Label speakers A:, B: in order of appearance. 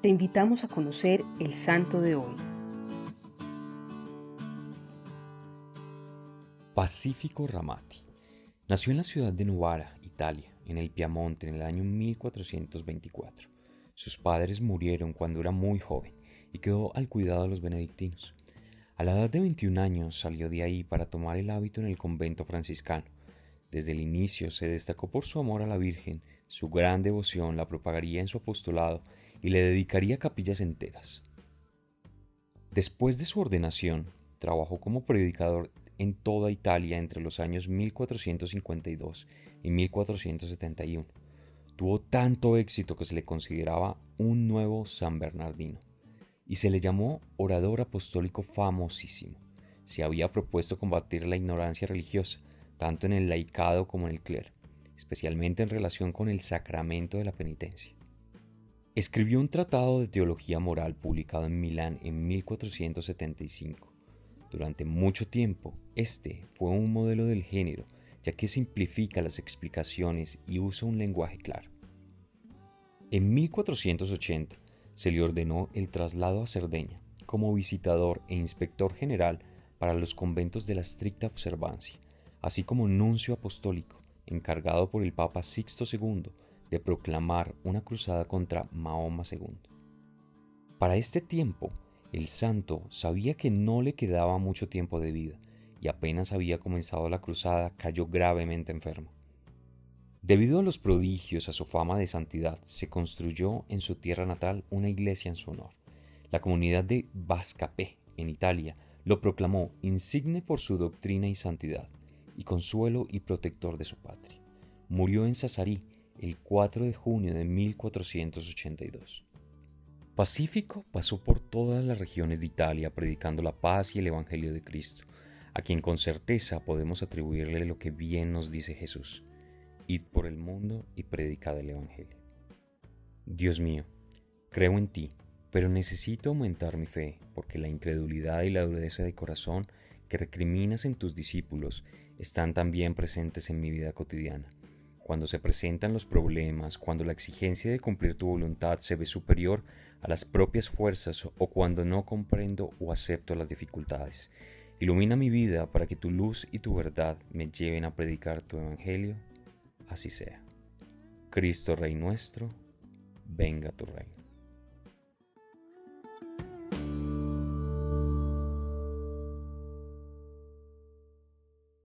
A: te invitamos a conocer el santo de hoy.
B: Pacífico Ramati. Nació en la ciudad de Novara, Italia, en el Piamonte en el año 1424. Sus padres murieron cuando era muy joven y quedó al cuidado de los benedictinos. A la edad de 21 años salió de ahí para tomar el hábito en el convento franciscano. Desde el inicio se destacó por su amor a la Virgen, su gran devoción la propagaría en su apostolado y le dedicaría capillas enteras. Después de su ordenación, trabajó como predicador en toda Italia entre los años 1452 y 1471. Tuvo tanto éxito que se le consideraba un nuevo San Bernardino y se le llamó orador apostólico famosísimo. Se había propuesto combatir la ignorancia religiosa, tanto en el laicado como en el clero, especialmente en relación con el sacramento de la penitencia. Escribió un tratado de teología moral publicado en Milán en 1475 durante mucho tiempo, este fue un modelo del género, ya que simplifica las explicaciones y usa un lenguaje claro. En 1480 se le ordenó el traslado a Cerdeña como visitador e inspector general para los conventos de la estricta observancia, así como nuncio apostólico encargado por el Papa Sixto II de proclamar una cruzada contra Mahoma II. Para este tiempo, el santo sabía que no le quedaba mucho tiempo de vida y apenas había comenzado la cruzada cayó gravemente enfermo. Debido a los prodigios a su fama de santidad, se construyó en su tierra natal una iglesia en su honor. La comunidad de Vascapé, en Italia, lo proclamó insigne por su doctrina y santidad, y consuelo y protector de su patria. Murió en Sassari el 4 de junio de 1482. Pacífico pasó por todas las regiones de Italia predicando la paz y el Evangelio de Cristo, a quien con certeza podemos atribuirle lo que bien nos dice Jesús. Id por el mundo y predicad el Evangelio. Dios mío, creo en ti, pero necesito aumentar mi fe, porque la incredulidad y la dureza de corazón que recriminas en tus discípulos están también presentes en mi vida cotidiana cuando se presentan los problemas, cuando la exigencia de cumplir tu voluntad se ve superior a las propias fuerzas o cuando no comprendo o acepto las dificultades. Ilumina mi vida para que tu luz y tu verdad me lleven a predicar tu evangelio. Así sea. Cristo Rey nuestro, venga tu reino.